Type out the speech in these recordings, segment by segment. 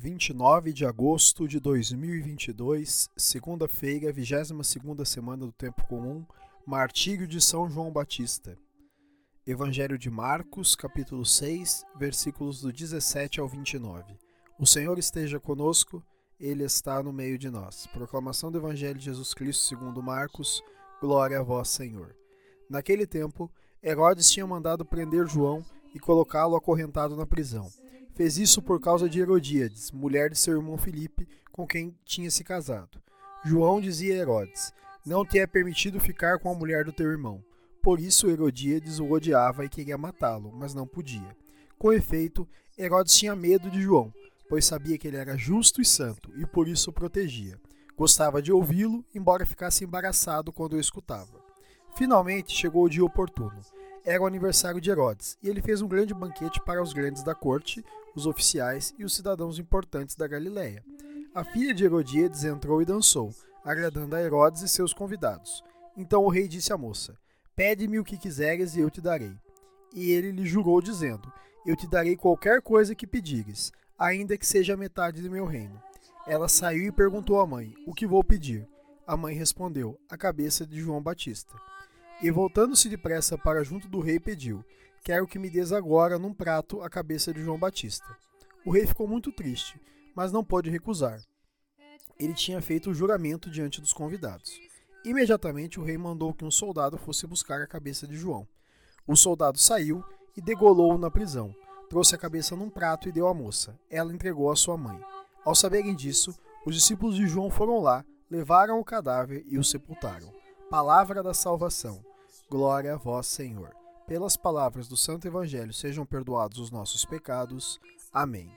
29 de agosto de 2022, segunda-feira, 22ª semana do Tempo Comum, Martírio de São João Batista. Evangelho de Marcos, capítulo 6, versículos do 17 ao 29. O Senhor esteja conosco, Ele está no meio de nós. Proclamação do Evangelho de Jesus Cristo segundo Marcos, glória a vós, Senhor. Naquele tempo, Herodes tinha mandado prender João e colocá-lo acorrentado na prisão. Fez isso por causa de Herodíades, mulher de seu irmão Filipe, com quem tinha se casado. João dizia a Herodes: Não te é permitido ficar com a mulher do teu irmão. Por isso Herodíades o odiava e queria matá-lo, mas não podia. Com efeito, Herodes tinha medo de João, pois sabia que ele era justo e santo, e por isso o protegia. Gostava de ouvi-lo, embora ficasse embaraçado quando o escutava. Finalmente chegou o dia oportuno. Era o aniversário de Herodes, e ele fez um grande banquete para os grandes da corte, os oficiais e os cidadãos importantes da Galiléia. A filha de Herodíades entrou e dançou, agradando a Herodes e seus convidados. Então o rei disse à moça: Pede-me o que quiseres e eu te darei. E ele lhe jurou, dizendo: Eu te darei qualquer coisa que pedires, ainda que seja metade do meu reino. Ela saiu e perguntou à mãe: O que vou pedir? A mãe respondeu: A cabeça de João Batista. E voltando-se depressa para junto do rei, pediu: Quero que me des agora num prato a cabeça de João Batista. O rei ficou muito triste, mas não pôde recusar. Ele tinha feito o juramento diante dos convidados. Imediatamente o rei mandou que um soldado fosse buscar a cabeça de João. O soldado saiu e degolou-o na prisão. Trouxe a cabeça num prato e deu à moça. Ela entregou à sua mãe. Ao saberem disso, os discípulos de João foram lá, levaram o cadáver e o sepultaram. Palavra da salvação. Glória a vós, Senhor. Pelas palavras do Santo Evangelho sejam perdoados os nossos pecados. Amém.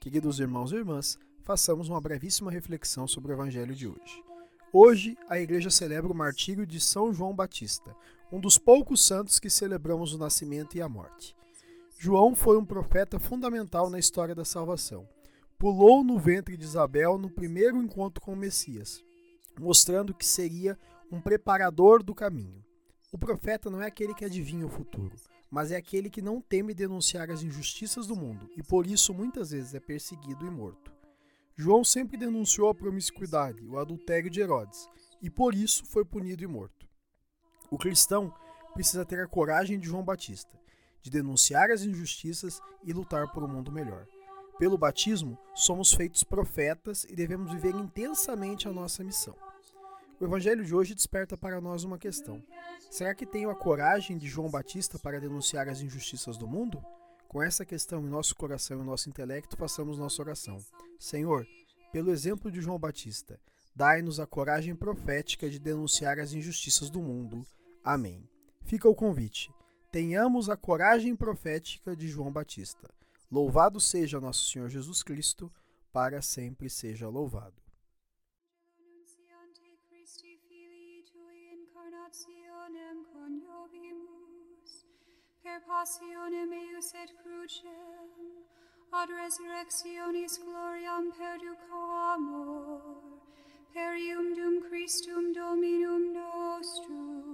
Queridos irmãos e irmãs, façamos uma brevíssima reflexão sobre o Evangelho de hoje. Hoje, a Igreja celebra o martírio de São João Batista, um dos poucos santos que celebramos o nascimento e a morte. João foi um profeta fundamental na história da salvação. Pulou no ventre de Isabel no primeiro encontro com o Messias, mostrando que seria um preparador do caminho. O profeta não é aquele que adivinha o futuro, mas é aquele que não teme denunciar as injustiças do mundo e por isso muitas vezes é perseguido e morto. João sempre denunciou a promiscuidade, o adultério de Herodes, e por isso foi punido e morto. O cristão precisa ter a coragem de João Batista, de denunciar as injustiças e lutar por um mundo melhor. Pelo batismo, somos feitos profetas e devemos viver intensamente a nossa missão. O evangelho de hoje desperta para nós uma questão: será que tenho a coragem de João Batista para denunciar as injustiças do mundo? Com essa questão em nosso coração e nosso intelecto, façamos nossa oração. Senhor, pelo exemplo de João Batista, dai-nos a coragem profética de denunciar as injustiças do mundo. Amém. Fica o convite. Tenhamos a coragem profética de João Batista. Louvado seja nosso Senhor Jesus Cristo, para sempre seja louvado. Christi Filii Tui incarnationem coniovimus, per passionem eius et crucem, ad resurrectionis gloriam perduco amor, per ium dum Christum Dominum nostrum,